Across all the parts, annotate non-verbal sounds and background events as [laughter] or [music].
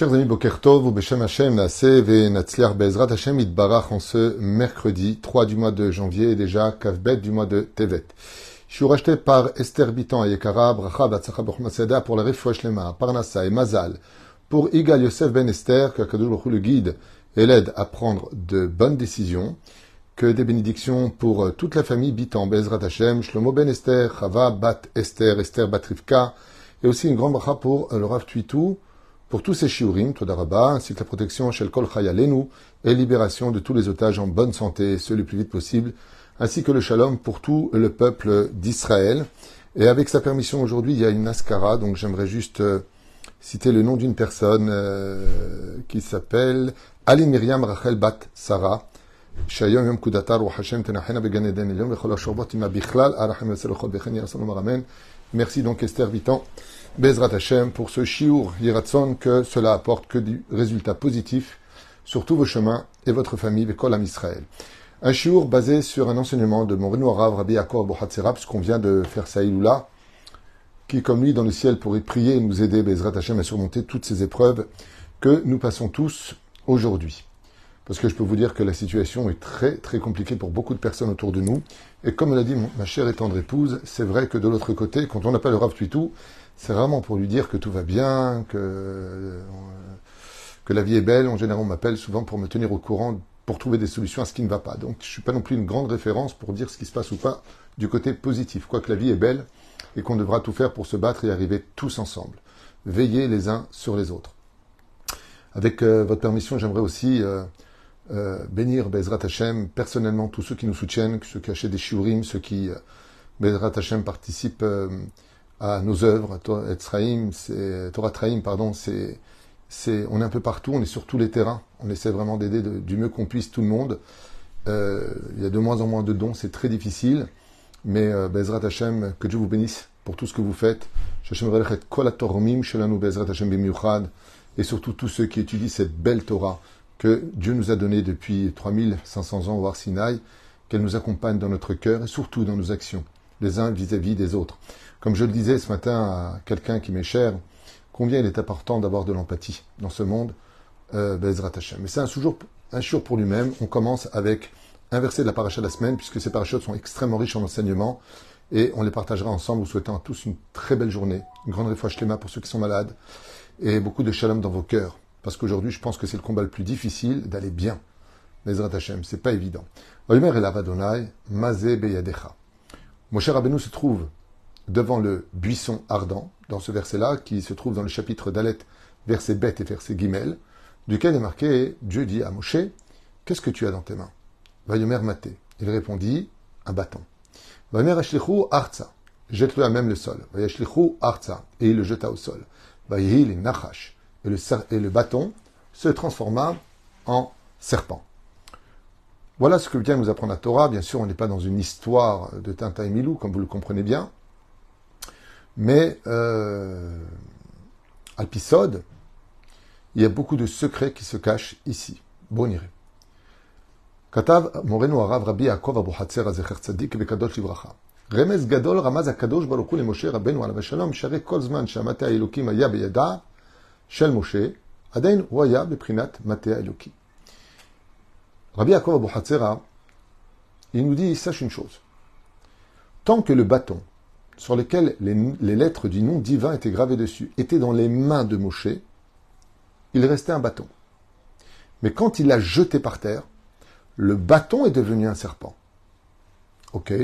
Chers amis, Boker Tov, ou Beshem Hashem, Naaseh, ve Natsliar Bezrat Hashem, Itbarach, en ce mercredi 3 du mois de janvier, et déjà Kavbet du mois de Tevet. Je suis racheté par Esther Bitan et Yekara, Bracha, Batsacha, Masada pour la Refouach Parnassa et Mazal, pour Igal Yosef Ben Esther, que Akadosh le guide et l'aide à prendre de bonnes décisions, que des bénédictions pour toute la famille Bitan, Bezrat Hashem, Shlomo Ben Esther, Chava, Bat Esther, Esther Bat Rivka, et aussi une grande bracha pour le Rav pour tous ces shiurim, Todaraba, ainsi que la protection Shel Kol Chayalenu et libération de tous les otages en bonne santé, ce le plus vite possible, ainsi que le shalom pour tout le peuple d'Israël. Et avec sa permission aujourd'hui, il y a une Naskara, donc j'aimerais juste euh, citer le nom d'une personne euh, qui s'appelle Ali Miriam Rachel Bat Sarah. שהיום יום קודתה רוח השם תנחנה בגן עדן עליון וכל השורבות עמה בכלל, הרחם וסלחות וכן יעשה לומר אמן. Merci donc Esther Vitan, Bezrat Hashem, pour ce shiur Yiratson, que cela apporte que du résultat positif sur tous vos chemins et votre famille, Bekol Am Israël. Un shiur basé sur un enseignement de mon Rav Rabbi Yaakov Bohatzera, puisqu'on vient de faire Saïloula, qui, comme lui, dans le ciel, pourrait prier et nous aider, Bezrat Hashem, à surmonter toutes ces épreuves que nous passons tous aujourd'hui. Parce que je peux vous dire que la situation est très très compliquée pour beaucoup de personnes autour de nous. Et comme l'a dit ma chère et tendre épouse, c'est vrai que de l'autre côté, quand on appelle le Rav Tuitou, c'est vraiment pour lui dire que tout va bien, que, que la vie est belle. En général, on m'appelle souvent pour me tenir au courant, pour trouver des solutions à ce qui ne va pas. Donc je ne suis pas non plus une grande référence pour dire ce qui se passe ou pas du côté positif. Quoique la vie est belle et qu'on devra tout faire pour se battre et arriver tous ensemble. Veillez les uns sur les autres. Avec euh, votre permission, j'aimerais aussi... Euh, euh, bénir Bezrat Hashem, personnellement tous ceux qui nous soutiennent, ceux qui achètent des shiurim, ceux qui, euh, Bezrat Hashem, participent euh, à nos œuvres, c'est Torah Traim, pardon, c'est, c'est, on est un peu partout, on est sur tous les terrains, on essaie vraiment d'aider du mieux qu'on puisse tout le monde. il y a de moins en moins de dons, c'est très difficile, mais Bezrat Hashem, que Dieu vous bénisse pour tout ce que vous faites. Et surtout tous ceux qui étudient cette belle Torah que Dieu nous a donné depuis 3500 ans au Har qu'elle nous accompagne dans notre cœur et surtout dans nos actions, les uns vis-à-vis des autres. Comme je le disais ce matin à quelqu'un qui m'est cher, combien il est important d'avoir de l'empathie dans ce monde, euh, Bezrat Hashem. Mais c'est un jour, un jour pour lui-même. On commence avec un verset de la paracha de la semaine, puisque ces parachutes sont extrêmement riches en enseignements, et on les partagera ensemble, vous souhaitant à tous une très belle journée, une grande réfoua pour ceux qui sont malades, et beaucoup de shalom dans vos cœurs. Parce qu'aujourd'hui, je pense que c'est le combat le plus difficile d'aller bien. Nezrat Hashem, c'est pas évident. Omer el Mazé Beyadecha. Mon cher Rabbeinu se trouve devant le buisson ardent, dans ce verset-là, qui se trouve dans le chapitre d'Alet, verset bête et verset guimel, duquel est marqué Dieu dit à Moshe, Qu'est-ce que tu as dans tes mains? Vayomer Maté. Il répondit Un bâton. Vayomer Ashlichu Arza. Jette-le à même le sol. Vayashlichu Arza. Et il le jeta au sol. Vayhil Nachash et le, bâton se transforma en serpent. Voilà ce que vient nous apprendre la Torah. Bien sûr, on n'est pas dans une histoire de Tintin et Milou, comme vous le comprenez bien. Mais euh, à l'épisode, il y a beaucoup de secrets qui se cachent ici. Bon iré. כתב מורנו הרב רבי יעקב אבו חצר הזכר צדיק וקדוש לברכה. רמז גדול רמז הקדוש ברוך הוא למשה רבנו עליו השלום, שהרי כל זמן שהמטה האלוקים היה בידה, Shel Moshe, Adain Roya Beprinat Matea Eloki. Rabbi Yaakov Abu Hatzera, il nous dit, sache une chose. Tant que le bâton sur lequel les, lettres du nom divin étaient gravées dessus étaient dans les mains de Moshe, il restait un bâton. Mais quand il l'a jeté par terre, le bâton est devenu un serpent. Ok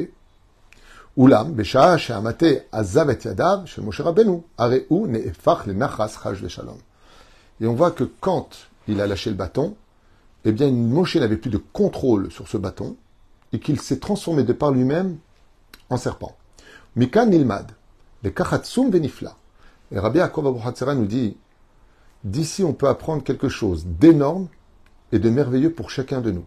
Ulam, Besha, Sheamate, Azav Yadav, Shel Moshe Rabbeinu, Areu, Ne'efach, le Nachas, Shalom. Et on voit que quand il a lâché le bâton, eh bien, Moshe n'avait plus de contrôle sur ce bâton, et qu'il s'est transformé de par lui-même en serpent. Mikan Nilmad, le Kachatsum Venifla. Et Rabbi Yaakov Abu nous dit, d'ici on peut apprendre quelque chose d'énorme et de merveilleux pour chacun de nous.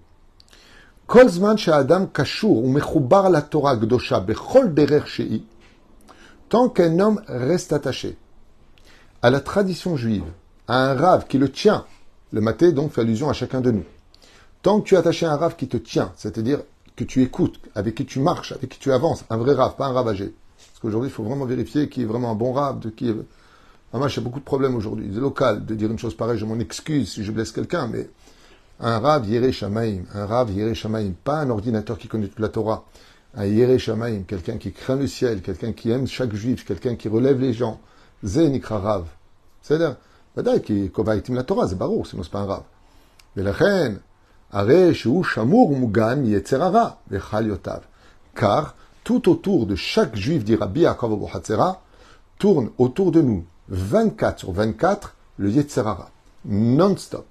Tant qu'un homme reste attaché à la tradition juive, à un rave qui le tient, le maté donc fait allusion à chacun de nous. Tant que tu es attaché un rave qui te tient, c'est-à-dire que tu écoutes, avec qui tu marches, avec qui tu avances, un vrai rave, pas un ravagé. Parce qu'aujourd'hui, il faut vraiment vérifier qui est vraiment un bon rave, de qui est moi, j'ai beaucoup de problèmes aujourd'hui. C'est local de dire une chose pareille, je m'en excuse si je blesse quelqu'un, mais un Rav Yere Shamaim, un Rav Yere Shamaim, pas un ordinateur qui connaît toute la Torah, un Yere Shamaim, quelqu'un qui craint le ciel, quelqu'un qui aime chaque juif, quelqu'un qui relève les gens. Zénikra Rav. C'est-à-dire, ודאי, כי קובע עתים לתורה, זה ברור, sinon c'est pas un רב. ולכן, הרי שהוא שמור ומוגן מיצר הרע וחליותיו. Car, tout autour de chaque juif, dit Rabbi Yaakov Abuhatzera, tourne autour de nous, 24 sur 24, le Yetzerara. Non-stop.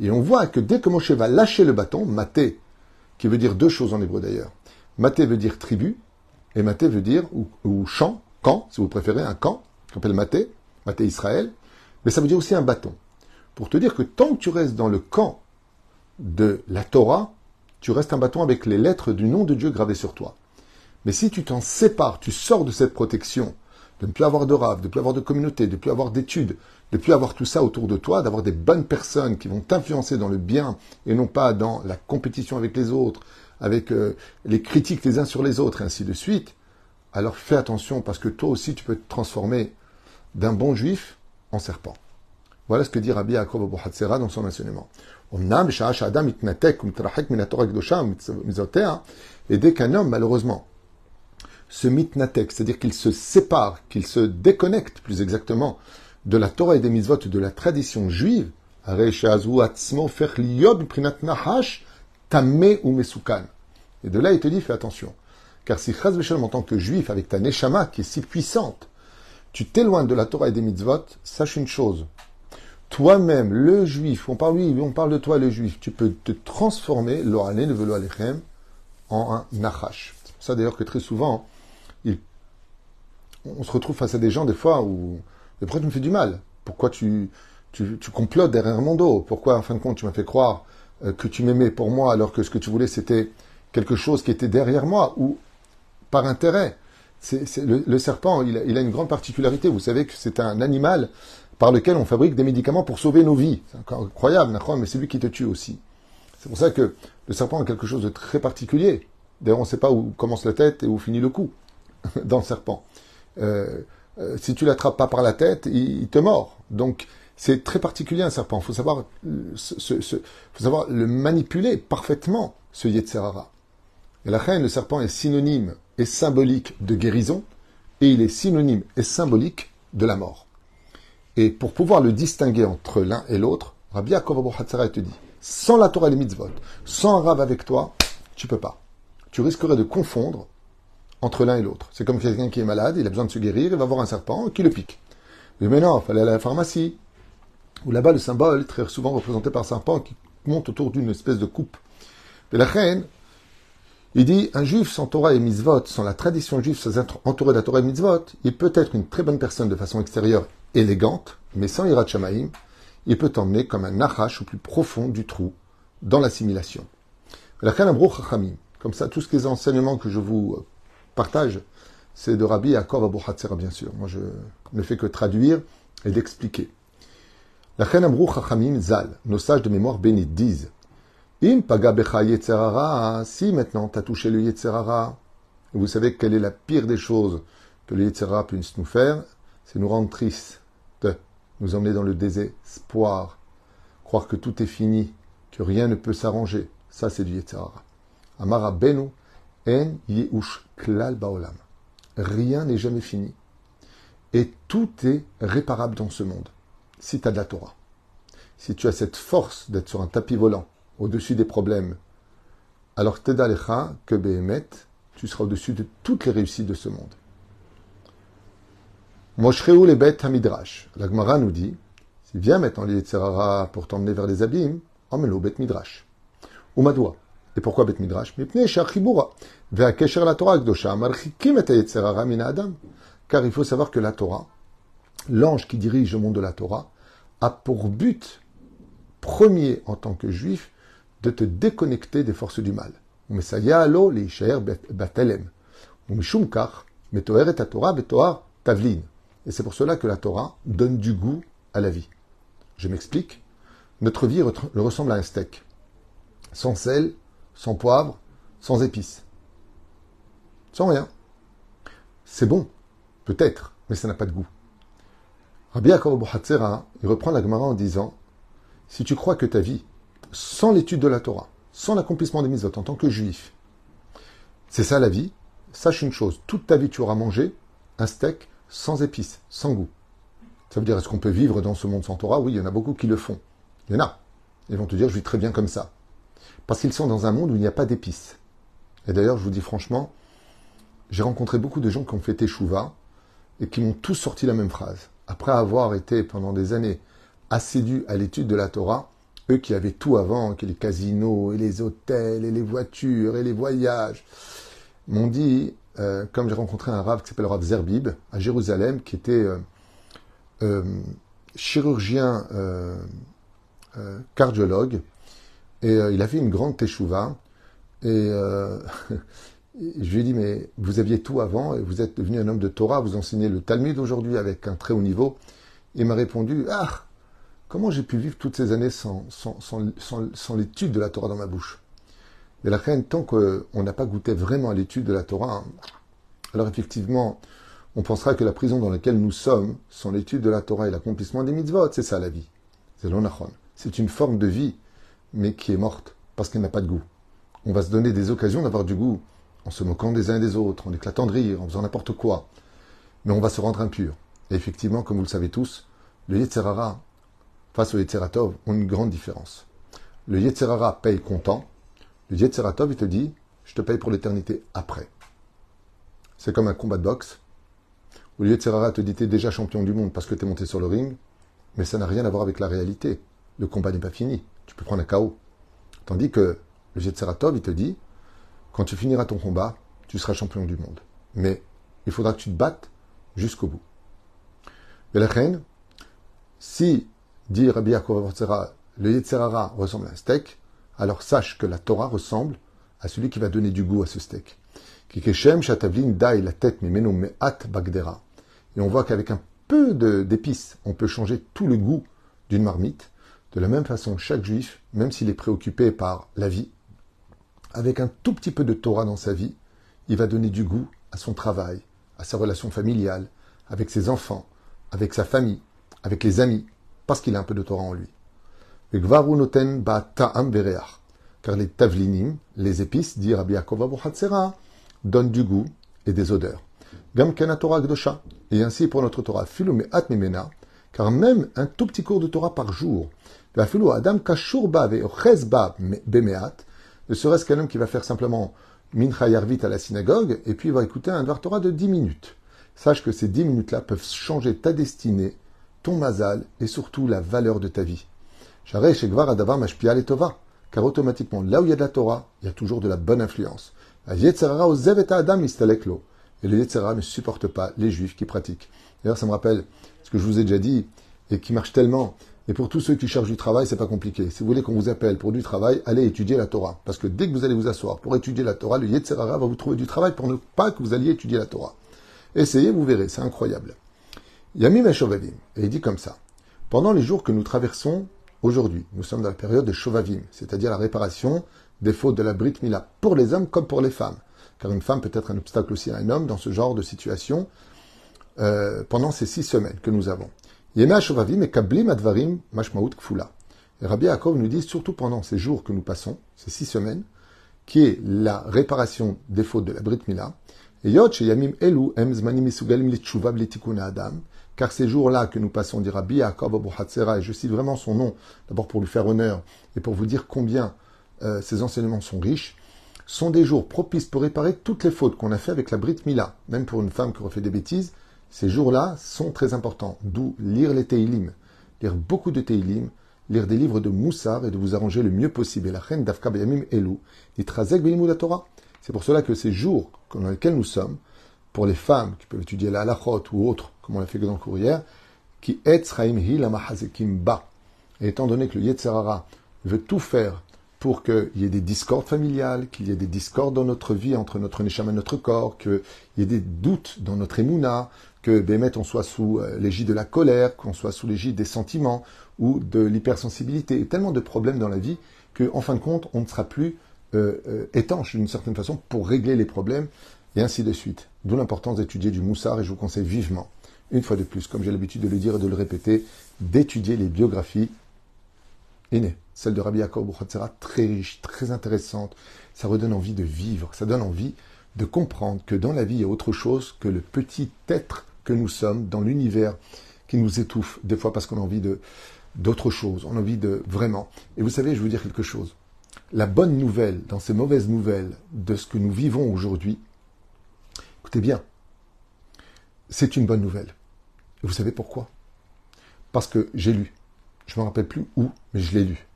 Et on voit que dès que Moshe va lâcher le bâton, Maté, qui veut dire deux choses en hébreu d'ailleurs. Maté veut dire tribu, et Maté veut dire, ou, ou champ, camp, si vous préférez, un camp, qu'on appelle Maté, Maté Israël, mais ça veut dire aussi un bâton. Pour te dire que tant que tu restes dans le camp de la Torah, tu restes un bâton avec les lettres du nom de Dieu gravées sur toi. Mais si tu t'en sépares, tu sors de cette protection, de ne plus avoir de rave, de ne plus avoir de communauté, de ne plus avoir d'études, de ne plus avoir tout ça autour de toi, d'avoir des bonnes personnes qui vont t'influencer dans le bien et non pas dans la compétition avec les autres, avec euh, les critiques les uns sur les autres et ainsi de suite, alors fais attention parce que toi aussi tu peux te transformer d'un bon juif en serpent. Voilà ce que dit Rabbi Yaakov Abu dans son enseignement. Et dès qu'un homme, malheureusement, se mitnatek, c'est-à-dire qu'il se sépare, qu'il se déconnecte, plus exactement, de la Torah et des mitzvot, de la tradition juive, et de là, il te dit, fais attention. Car si en tant que juif, avec ta neshama qui est si puissante, tu t'éloignes de la Torah et des mitzvot, sache une chose. Toi-même, le juif, on parle, oui, on parle de toi, le juif, tu peux te transformer, l'orane, le velo en un nachash. C'est ça d'ailleurs que très souvent, on se retrouve face à des gens des fois où, mais pourquoi tu me fais du mal Pourquoi tu, tu, tu, complotes derrière mon dos Pourquoi, en fin de compte, tu m'as fait croire euh, que tu m'aimais pour moi alors que ce que tu voulais, c'était quelque chose qui était derrière moi ou par intérêt? C'est, le, serpent, il a, une grande particularité. Vous savez que c'est un animal par lequel on fabrique des médicaments pour sauver nos vies. C'est incroyable, mais c'est lui qui te tue aussi. C'est pour ça que le serpent a quelque chose de très particulier. D'ailleurs, on ne sait pas où commence la tête et où finit le cou [laughs] dans le serpent. Euh, euh, si tu l'attrapes pas par la tête, il, te mord. Donc, c'est très particulier un serpent. Il faut savoir, faut savoir le manipuler parfaitement, ce Yetzerara. Et la reine, le serpent est synonyme et symbolique de guérison, et il est synonyme et symbolique de la mort. Et pour pouvoir le distinguer entre l'un et l'autre, Rabbi Yaakov te dit, sans la Torah et les mitzvot, sans un rave avec toi, tu peux pas. Tu risquerais de confondre entre l'un et l'autre. C'est comme quelqu'un qui est malade, il a besoin de se guérir, il va voir un serpent qui le pique. Mais, mais non, il fallait aller à la pharmacie. Ou là-bas, le symbole, très souvent représenté par un serpent qui monte autour d'une espèce de coupe. Et la reine, il dit, un juif sans Torah et mitzvot, sans la tradition juive, sans être entouré de la Torah et mitzvot, il peut être une très bonne personne de façon extérieure, élégante, mais sans Hirat il peut t'emmener comme un nachash au plus profond du trou, dans l'assimilation. La comme ça, tous les enseignements que je vous partage, c'est de Rabbi Yaakov Abu bien sûr. Moi, je ne fais que traduire et d'expliquer. La Chachamim Zal, nos sages de mémoire bénis disent Im paga becha si maintenant tu as touché le yetzerara, vous savez quelle est la pire des choses que le yetzerara puisse nous faire, c'est nous rendre tristes, nous emmener dans le désespoir, croire que tout est fini, que rien ne peut s'arranger. Ça, c'est du yetzerara. Amara benu en yeush klal baolam. Rien n'est jamais fini. Et tout est réparable dans ce monde. Si tu as de la Torah. Si tu as cette force d'être sur un tapis volant, au-dessus des problèmes. Alors Tedalecha, que Behemet, tu seras au-dessus de toutes les réussites de ce monde. Moshreu les bêtes Hamidrash. La Gemara nous dit, si viens maintenant les Yetzerara pour t'emmener vers les abîmes, emmène-le au Bet Midrash. Ou Madoua. Et pourquoi Bet Midrash? Car il faut savoir que la Torah, l'ange qui dirige le monde de la Torah, a pour but premier en tant que juif de te déconnecter des forces du mal. Et c'est pour cela que la Torah donne du goût à la vie. Je m'explique. Notre vie ressemble à un steak. Sans sel, sans poivre, sans épices. Sans rien. C'est bon, peut-être, mais ça n'a pas de goût. Rabbi Yaakov il reprend la Gemara en disant Si tu crois que ta vie, sans l'étude de la Torah, sans l'accomplissement des mitzvot en tant que juif, c'est ça la vie, sache une chose toute ta vie, tu auras mangé un steak sans épices, sans goût. Ça veut dire est-ce qu'on peut vivre dans ce monde sans Torah? Oui, il y en a beaucoup qui le font. Il y en a. Ils vont te dire je vis très bien comme ça. Parce qu'ils sont dans un monde où il n'y a pas d'épices. Et d'ailleurs, je vous dis franchement, j'ai rencontré beaucoup de gens qui ont fait Teshuvah et qui m'ont tous sorti la même phrase après avoir été pendant des années assidus à l'étude de la Torah, eux qui avaient tout avant, que les casinos et les hôtels et les voitures et les voyages, m'ont dit, euh, comme j'ai rencontré un rave qui s'appelle Rav Zerbib à Jérusalem, qui était euh, euh, chirurgien cardiologue, et il a fait une grande teshuva, et [laughs] je lui ai dit, mais vous aviez tout avant et vous êtes devenu un homme de Torah, vous enseignez le Talmud aujourd'hui avec un très haut niveau. Il m'a répondu, ah, comment j'ai pu vivre toutes ces années sans, l'étude de la Torah dans ma bouche? Mais la reine, tant qu'on n'a pas goûté vraiment à l'étude de la Torah, alors effectivement, on pensera que la prison dans laquelle nous sommes, sans l'étude de la Torah et l'accomplissement des mitzvot, c'est ça la vie. C'est l'onachon. C'est une forme de vie, mais qui est morte, parce qu'elle n'a pas de goût. On va se donner des occasions d'avoir du goût en se moquant des uns des autres, en éclatant de rire, en faisant n'importe quoi. Mais on va se rendre impur. Et effectivement, comme vous le savez tous, le Yetzerara face au Yetzeratov ont une grande différence. Le Yetzerara paye content. Le Yetzeratov, il te dit, je te paye pour l'éternité après. C'est comme un combat de boxe. Où le Yetzerara te dit, t'es déjà champion du monde parce que t'es monté sur le ring. Mais ça n'a rien à voir avec la réalité. Le combat n'est pas fini. Tu peux prendre un KO. Tandis que le Yetzeratov, il te dit, quand tu finiras ton combat, tu seras champion du monde. Mais il faudra que tu te battes jusqu'au bout. Et la reine, si, dit Rabbi Yaakov le Yetzerara ressemble à un steak, alors sache que la Torah ressemble à celui qui va donner du goût à ce steak. Kikeshem shatavlin dai la tête me'at bagdera. Et on voit qu'avec un peu d'épices, on peut changer tout le goût d'une marmite. De la même façon, chaque juif, même s'il est préoccupé par la vie, avec un tout petit peu de Torah dans sa vie, il va donner du goût à son travail, à sa relation familiale, avec ses enfants, avec sa famille, avec les amis, parce qu'il a un peu de Torah en lui. Car les tavlinim, les épices, dit Rabbi Yaakov donnent du goût et des odeurs. Et ainsi pour notre Torah, car même un tout petit cours de Torah par jour, ne serait-ce qu'un homme qui va faire simplement Mincha Yarvit à la synagogue, et puis va écouter un Dvar Torah de 10 minutes. Sache que ces 10 minutes-là peuvent changer ta destinée, ton mazal, et surtout la valeur de ta vie. Car automatiquement, là où il y a de la Torah, il y a toujours de la bonne influence. Et le Yetzera ne supporte pas les juifs qui pratiquent. D'ailleurs, ça me rappelle ce que je vous ai déjà dit, et qui marche tellement, et pour tous ceux qui cherchent du travail, c'est pas compliqué. Si vous voulez qu'on vous appelle pour du travail, allez étudier la Torah. Parce que dès que vous allez vous asseoir pour étudier la Torah, le Yetzerara va vous trouver du travail pour ne pas que vous alliez étudier la Torah. Essayez, vous verrez, c'est incroyable. Yamim Shovavim. Et il dit comme ça. Pendant les jours que nous traversons aujourd'hui, nous sommes dans la période de Shovavim, c'est-à-dire la réparation des fautes de la Brit Mila, pour les hommes comme pour les femmes. Car une femme peut être un obstacle aussi à un homme dans ce genre de situation euh, pendant ces six semaines que nous avons. Yema Shovavim et Kablim Advarim Mashmaut Kfula. Et Rabbi Yaakov nous dit, surtout pendant ces jours que nous passons, ces six semaines, qui est la réparation des fautes de la Brit Mila, et Yot Yamim Elu Em Zmanim Isugalim Adam, car ces jours-là que nous passons, dit Rabbi Yaakov Abu et je cite vraiment son nom, d'abord pour lui faire honneur, et pour vous dire combien euh, ces enseignements sont riches, sont des jours propices pour réparer toutes les fautes qu'on a fait avec la Brit Mila, même pour une femme qui refait des bêtises, ces jours-là sont très importants, d'où lire les Teilim, lire beaucoup de Teilim, lire des livres de Moussar et de vous arranger le mieux possible. Et la reine d'Afka Yamim Elou, la Torah? C'est pour cela que ces jours dans lesquels nous sommes, pour les femmes qui peuvent étudier la halachot ou autre, comme on l'a fait dans le courrier, qui etzraim hi la ba. Et étant donné que le Yetzerara veut tout faire pour qu'il y ait des discordes familiales, qu'il y ait des discordes dans notre vie entre notre neshama et notre corps, qu'il y ait des doutes dans notre émouna, que Bémet, on soit sous euh, l'égide de la colère, qu'on soit sous l'égide des sentiments ou de l'hypersensibilité. Il y a tellement de problèmes dans la vie qu'en fin de compte, on ne sera plus euh, euh, étanche d'une certaine façon pour régler les problèmes et ainsi de suite. D'où l'importance d'étudier du moussard et je vous conseille vivement une fois de plus, comme j'ai l'habitude de le dire et de le répéter, d'étudier les biographies aînées. Celle de Rabbi Yaakov Bouchatzera, très riche, très intéressante. Ça redonne envie de vivre, ça donne envie de comprendre que dans la vie, il y a autre chose que le petit être que nous sommes dans l'univers qui nous étouffe, des fois parce qu'on a envie de d'autre chose, on a envie de vraiment. Et vous savez, je vais vous dire quelque chose. La bonne nouvelle dans ces mauvaises nouvelles de ce que nous vivons aujourd'hui, écoutez bien, c'est une bonne nouvelle. Et vous savez pourquoi? Parce que j'ai lu. Je ne me rappelle plus où, mais je l'ai lu.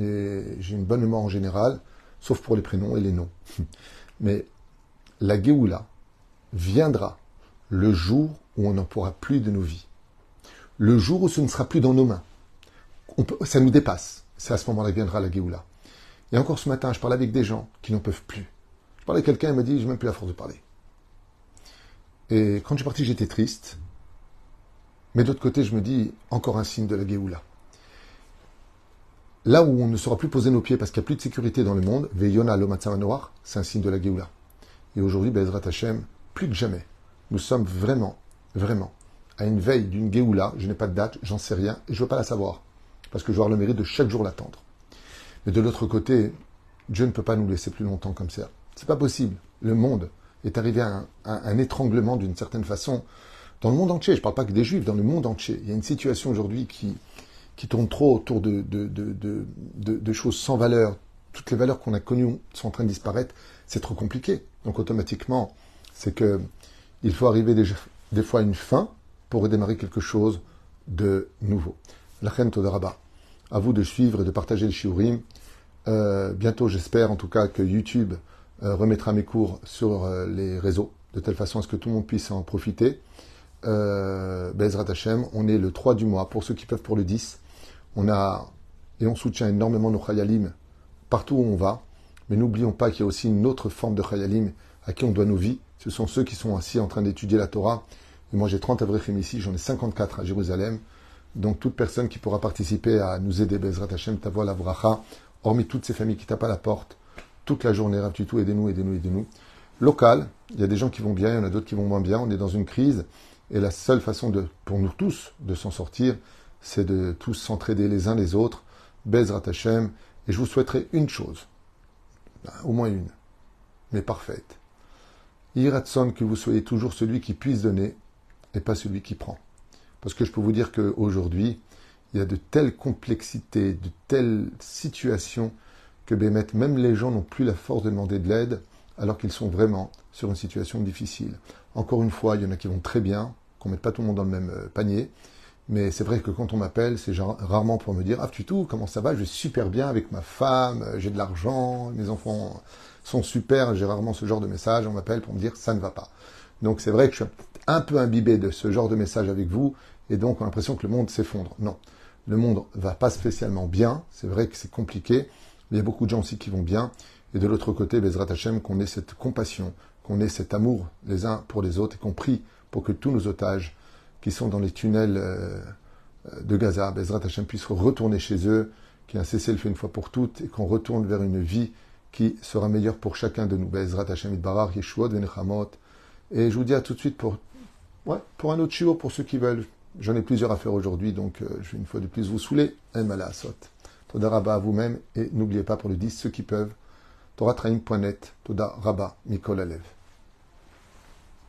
Et j'ai une bonne mémoire en général, sauf pour les prénoms et les noms. [laughs] Mais la Géoula viendra le jour où on n'en pourra plus de nos vies. Le jour où ce ne sera plus dans nos mains. ça nous dépasse. C'est à ce moment-là que viendra la Géoula. Et encore ce matin, je parlais avec des gens qui n'en peuvent plus. Je parlais avec quelqu'un, il m'a dit, j'ai même plus la force de parler. Et quand je suis parti, j'étais triste. Mais d'autre côté, je me dis, encore un signe de la Géoula. Là où on ne saura plus poser nos pieds parce qu'il n'y a plus de sécurité dans le monde, Veyona noir, c'est un signe de la Géoula. Et aujourd'hui, Bezrat Hashem, plus que jamais, nous sommes vraiment, vraiment à une veille d'une Géoula. Je n'ai pas de date, j'en sais rien, et je ne veux pas la savoir. Parce que je vais avoir le mérite de chaque jour l'attendre. Mais de l'autre côté, Dieu ne peut pas nous laisser plus longtemps comme ça. C'est pas possible. Le monde est arrivé à un, étranglement d'une certaine façon dans le monde entier. Je ne parle pas que des Juifs, dans le monde entier. Il y a une situation aujourd'hui qui, qui tourne trop autour de, de, de, choses sans valeur. Toutes les valeurs qu'on a connues sont en train de disparaître. C'est trop compliqué. Donc automatiquement, c'est que il faut arriver des, fois à une fin pour redémarrer quelque chose de nouveau. La reine Todaraba, à vous de suivre et de partager le shiurim. Euh, bientôt, j'espère en tout cas que YouTube remettra mes cours sur euh, les réseaux, de telle façon à ce que tout le monde puisse en profiter. Euh, Bezrat Hashem, on est le 3 du mois, pour ceux qui peuvent pour le 10. On a, et on soutient énormément nos Chayalim partout où on va. Mais n'oublions pas qu'il y a aussi une autre forme de Chayalim à qui on doit nos vies. Ce sont ceux qui sont assis en train d'étudier la Torah. Et moi, j'ai 30 Avrechim ici, j'en ai 54 à Jérusalem. Donc, toute personne qui pourra participer à nous aider, Bezrat Hashem, ta la bracha, hormis toutes ces familles qui tapent à la porte, toute la journée, Rav aidez-nous, aidez-nous, aidez-nous. Local, il y a des gens qui vont bien, il y en a d'autres qui vont moins bien, on est dans une crise, et la seule façon de, pour nous tous de s'en sortir, c'est de tous s'entraider les uns les autres, Bezrat Hashem, et je vous souhaiterais une chose, au moins une, mais parfaite. Iratson, que vous soyez toujours celui qui puisse donner, et pas celui qui prend. Parce que je peux vous dire qu'aujourd'hui, il y a de telles complexités, de telles situations que même les gens n'ont plus la force de demander de l'aide alors qu'ils sont vraiment sur une situation difficile. Encore une fois, il y en a qui vont très bien, qu'on ne mette pas tout le monde dans le même euh, panier. Mais c'est vrai que quand on m'appelle, c'est rarement pour me dire Ah, tu tout, comment ça va? Je vais super bien avec ma femme, euh, j'ai de l'argent, mes enfants sont super. J'ai rarement ce genre de message. On m'appelle pour me dire Ça ne va pas. Donc c'est vrai que je suis un peu imbibé de ce genre de message avec vous, et donc on a l'impression que le monde s'effondre. Non, le monde va pas spécialement bien. C'est vrai que c'est compliqué, mais il y a beaucoup de gens aussi qui vont bien. Et de l'autre côté, Bezrat Hashem, qu'on ait cette compassion, qu'on ait cet amour les uns pour les autres, et qu'on prie pour que tous nos otages qui sont dans les tunnels euh, de Gaza, Bezrat Hashem, puissent retourner chez eux, qu'il y ait un cessez-le-feu une fois pour toutes, et qu'on retourne vers une vie qui sera meilleure pour chacun de nous. Bezrat Hashem, Idbarar, Yeshua, Venechamot. Et je vous dis à tout de suite pour Ouais, pour un autre chiot, pour ceux qui veulent. J'en ai plusieurs à faire aujourd'hui, donc euh, je vais une fois de plus vous saouler. El Malasot. Toda Rabba à vous-même, et n'oubliez pas pour le 10, ceux qui peuvent, Toda Rabba, Mikol Alev.